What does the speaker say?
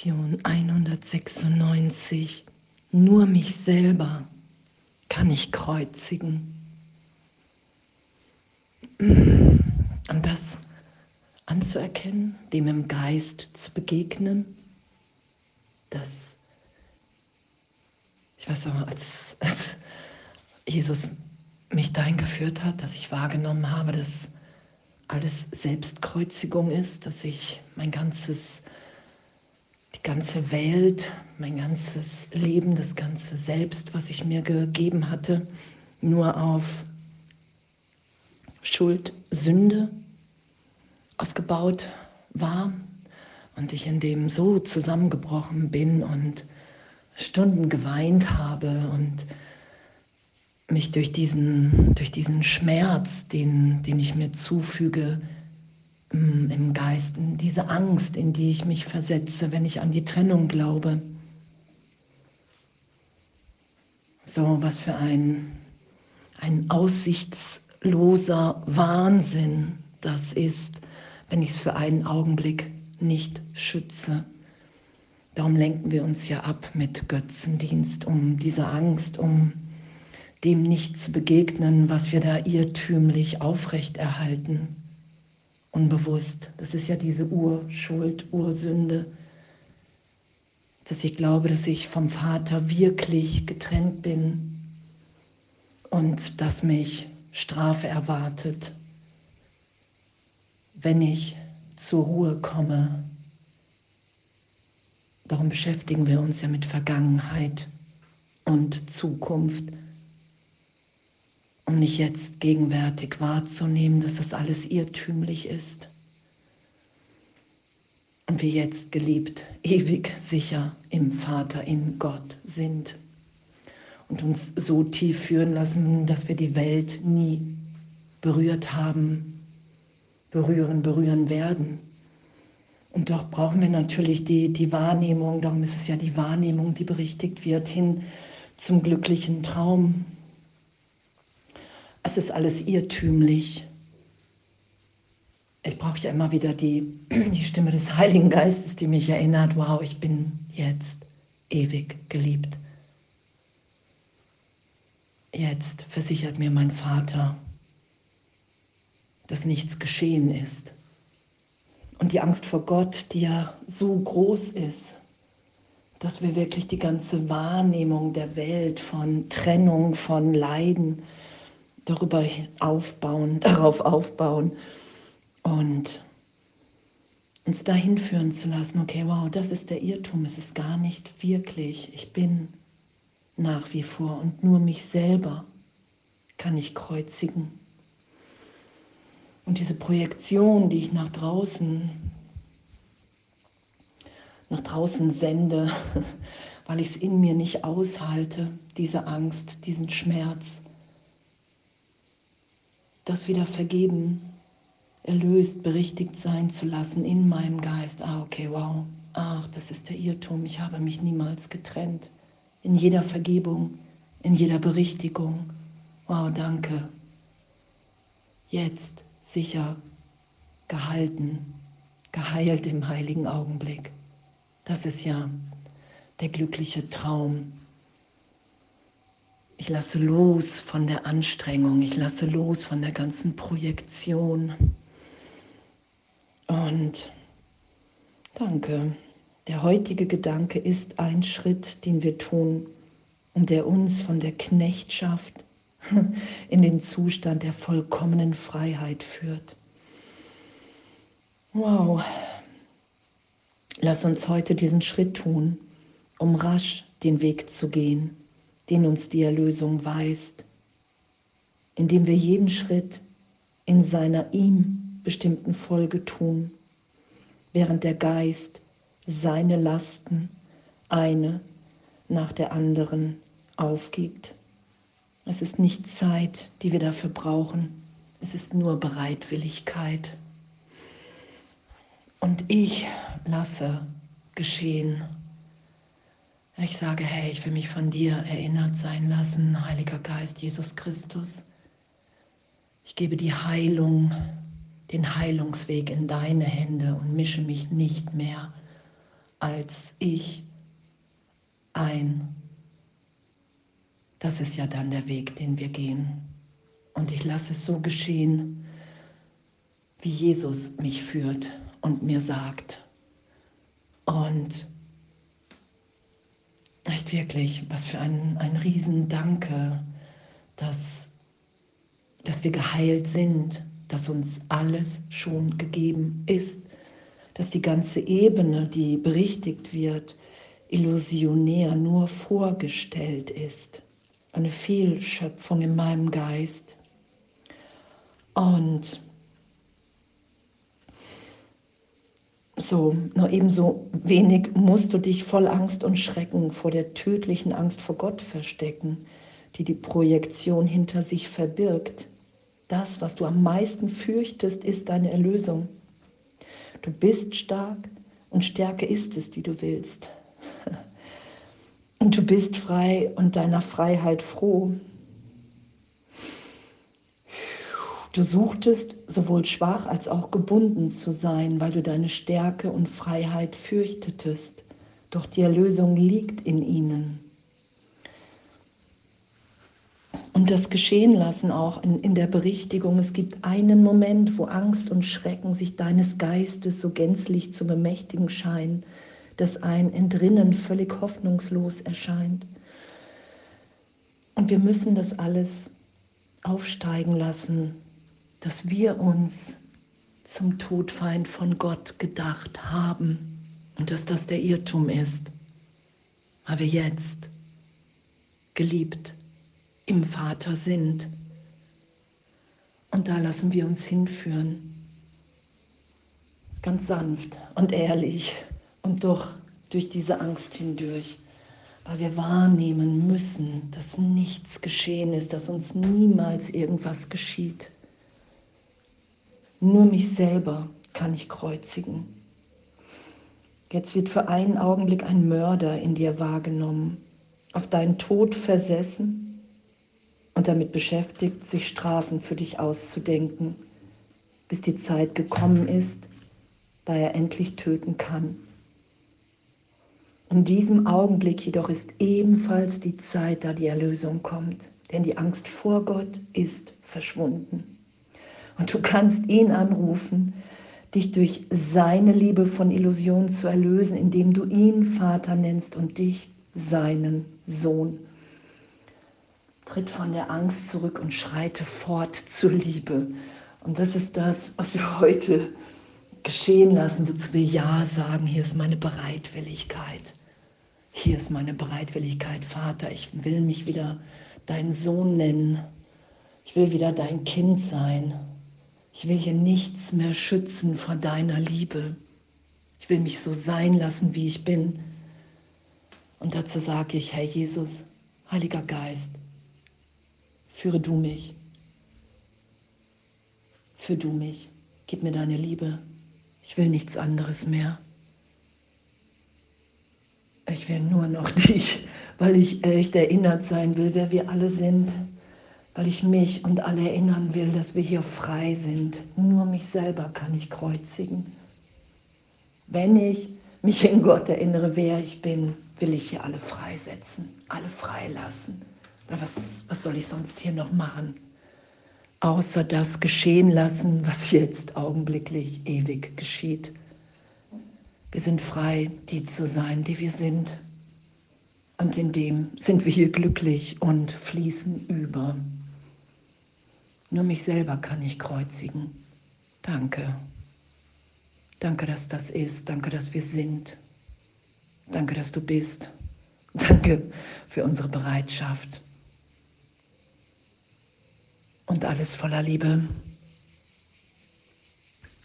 Lektion 196. Nur mich selber kann ich kreuzigen. Und das anzuerkennen, dem im Geist zu begegnen, dass, ich weiß auch, als, als Jesus mich dahin geführt hat, dass ich wahrgenommen habe, dass alles Selbstkreuzigung ist, dass ich mein ganzes, die ganze Welt, mein ganzes Leben, das ganze Selbst, was ich mir gegeben hatte, nur auf Schuld, Sünde aufgebaut war und ich in dem so zusammengebrochen bin und Stunden geweint habe und mich durch diesen, durch diesen Schmerz, den, den ich mir zufüge im Geist, diese Angst, in die ich mich versetze, wenn ich an die Trennung glaube. So, was für ein, ein aussichtsloser Wahnsinn das ist, wenn ich es für einen Augenblick nicht schütze. Darum lenken wir uns ja ab mit Götzendienst, um diese Angst, um dem nicht zu begegnen, was wir da irrtümlich aufrechterhalten, unbewusst. Das ist ja diese Urschuld, Ursünde, dass ich glaube, dass ich vom Vater wirklich getrennt bin und dass mich Strafe erwartet, wenn ich zur Ruhe komme. Darum beschäftigen wir uns ja mit Vergangenheit und Zukunft um nicht jetzt gegenwärtig wahrzunehmen, dass das alles irrtümlich ist. Und wir jetzt geliebt, ewig sicher im Vater, in Gott sind. Und uns so tief führen lassen, dass wir die Welt nie berührt haben, berühren, berühren werden. Und doch brauchen wir natürlich die, die Wahrnehmung, darum ist es ja die Wahrnehmung, die berichtigt wird, hin zum glücklichen Traum, es ist alles irrtümlich. Ich brauche ja immer wieder die, die Stimme des Heiligen Geistes, die mich erinnert, wow, ich bin jetzt ewig geliebt. Jetzt versichert mir mein Vater, dass nichts geschehen ist. Und die Angst vor Gott, die ja so groß ist, dass wir wirklich die ganze Wahrnehmung der Welt von Trennung, von Leiden, darüber aufbauen, darauf aufbauen und uns dahin führen zu lassen, okay, wow, das ist der Irrtum, es ist gar nicht wirklich, ich bin nach wie vor und nur mich selber kann ich kreuzigen. Und diese Projektion, die ich nach draußen, nach draußen sende, weil ich es in mir nicht aushalte, diese Angst, diesen Schmerz, das wieder vergeben, erlöst, berichtigt sein zu lassen in meinem Geist. Ah, okay, wow. Ach, das ist der Irrtum. Ich habe mich niemals getrennt. In jeder Vergebung, in jeder Berichtigung. Wow, danke. Jetzt sicher gehalten, geheilt im heiligen Augenblick. Das ist ja der glückliche Traum, lasse los von der Anstrengung, ich lasse los von der ganzen Projektion. Und danke. Der heutige Gedanke ist ein Schritt, den wir tun und der uns von der Knechtschaft in den Zustand der vollkommenen Freiheit führt. Wow. Lass uns heute diesen Schritt tun, um rasch den Weg zu gehen den uns die Erlösung weist, indem wir jeden Schritt in seiner ihm bestimmten Folge tun, während der Geist seine Lasten eine nach der anderen aufgibt. Es ist nicht Zeit, die wir dafür brauchen, es ist nur Bereitwilligkeit. Und ich lasse geschehen. Ich sage, hey, ich will mich von dir erinnert sein lassen, Heiliger Geist, Jesus Christus. Ich gebe die Heilung, den Heilungsweg in deine Hände und mische mich nicht mehr als ich ein. Das ist ja dann der Weg, den wir gehen. Und ich lasse es so geschehen, wie Jesus mich führt und mir sagt. Und echt wirklich, was für ein, ein Riesendanke, dass, dass wir geheilt sind, dass uns alles schon gegeben ist, dass die ganze Ebene, die berichtigt wird, illusionär nur vorgestellt ist. Eine Fehlschöpfung in meinem Geist. Und so, nur ebenso wenig musst du dich voll Angst und Schrecken vor der tödlichen Angst vor Gott verstecken, die die Projektion hinter sich verbirgt. Das, was du am meisten fürchtest, ist deine Erlösung. Du bist stark und Stärke ist es, die du willst. Und du bist frei und deiner Freiheit froh. Du suchtest sowohl schwach als auch gebunden zu sein, weil du deine Stärke und Freiheit fürchtetest. Doch die Erlösung liegt in ihnen. Und das geschehen lassen auch in, in der Berichtigung. Es gibt einen Moment, wo Angst und Schrecken sich deines Geistes so gänzlich zu bemächtigen scheinen, dass ein Entrinnen völlig hoffnungslos erscheint. Und wir müssen das alles aufsteigen lassen, dass wir uns zum Todfeind von Gott gedacht haben und dass das der Irrtum ist, weil wir jetzt geliebt im Vater sind. Und da lassen wir uns hinführen, ganz sanft und ehrlich und doch durch diese Angst hindurch, weil wir wahrnehmen müssen, dass nichts geschehen ist, dass uns niemals irgendwas geschieht. Nur mich selber kann ich kreuzigen. Jetzt wird für einen Augenblick ein Mörder in dir wahrgenommen, auf deinen Tod versessen und damit beschäftigt, sich Strafen für dich auszudenken, bis die Zeit gekommen ist, da er endlich töten kann. In diesem Augenblick jedoch ist ebenfalls die Zeit, da die Erlösung kommt, denn die Angst vor Gott ist verschwunden. Und du kannst ihn anrufen, dich durch seine Liebe von Illusionen zu erlösen, indem du ihn Vater nennst und dich seinen Sohn. Tritt von der Angst zurück und schreite fort zur Liebe. Und das ist das, was wir heute geschehen lassen, wozu wir Ja sagen. Hier ist meine Bereitwilligkeit. Hier ist meine Bereitwilligkeit, Vater. Ich will mich wieder dein Sohn nennen. Ich will wieder dein Kind sein. Ich will hier nichts mehr schützen vor deiner Liebe. Ich will mich so sein lassen, wie ich bin. Und dazu sage ich, Herr Jesus, Heiliger Geist, führe du mich. Führe du mich. Gib mir deine Liebe. Ich will nichts anderes mehr. Ich will nur noch dich, weil ich echt erinnert sein will, wer wir alle sind weil ich mich und alle erinnern will, dass wir hier frei sind. Nur mich selber kann ich kreuzigen. Wenn ich mich in Gott erinnere, wer ich bin, will ich hier alle freisetzen, alle freilassen. Was, was soll ich sonst hier noch machen? Außer das geschehen lassen, was jetzt augenblicklich ewig geschieht. Wir sind frei, die zu sein, die wir sind. Und in dem sind wir hier glücklich und fließen über. Nur mich selber kann ich kreuzigen. Danke. Danke, dass das ist. Danke, dass wir sind. Danke, dass du bist. Danke für unsere Bereitschaft. Und alles voller Liebe.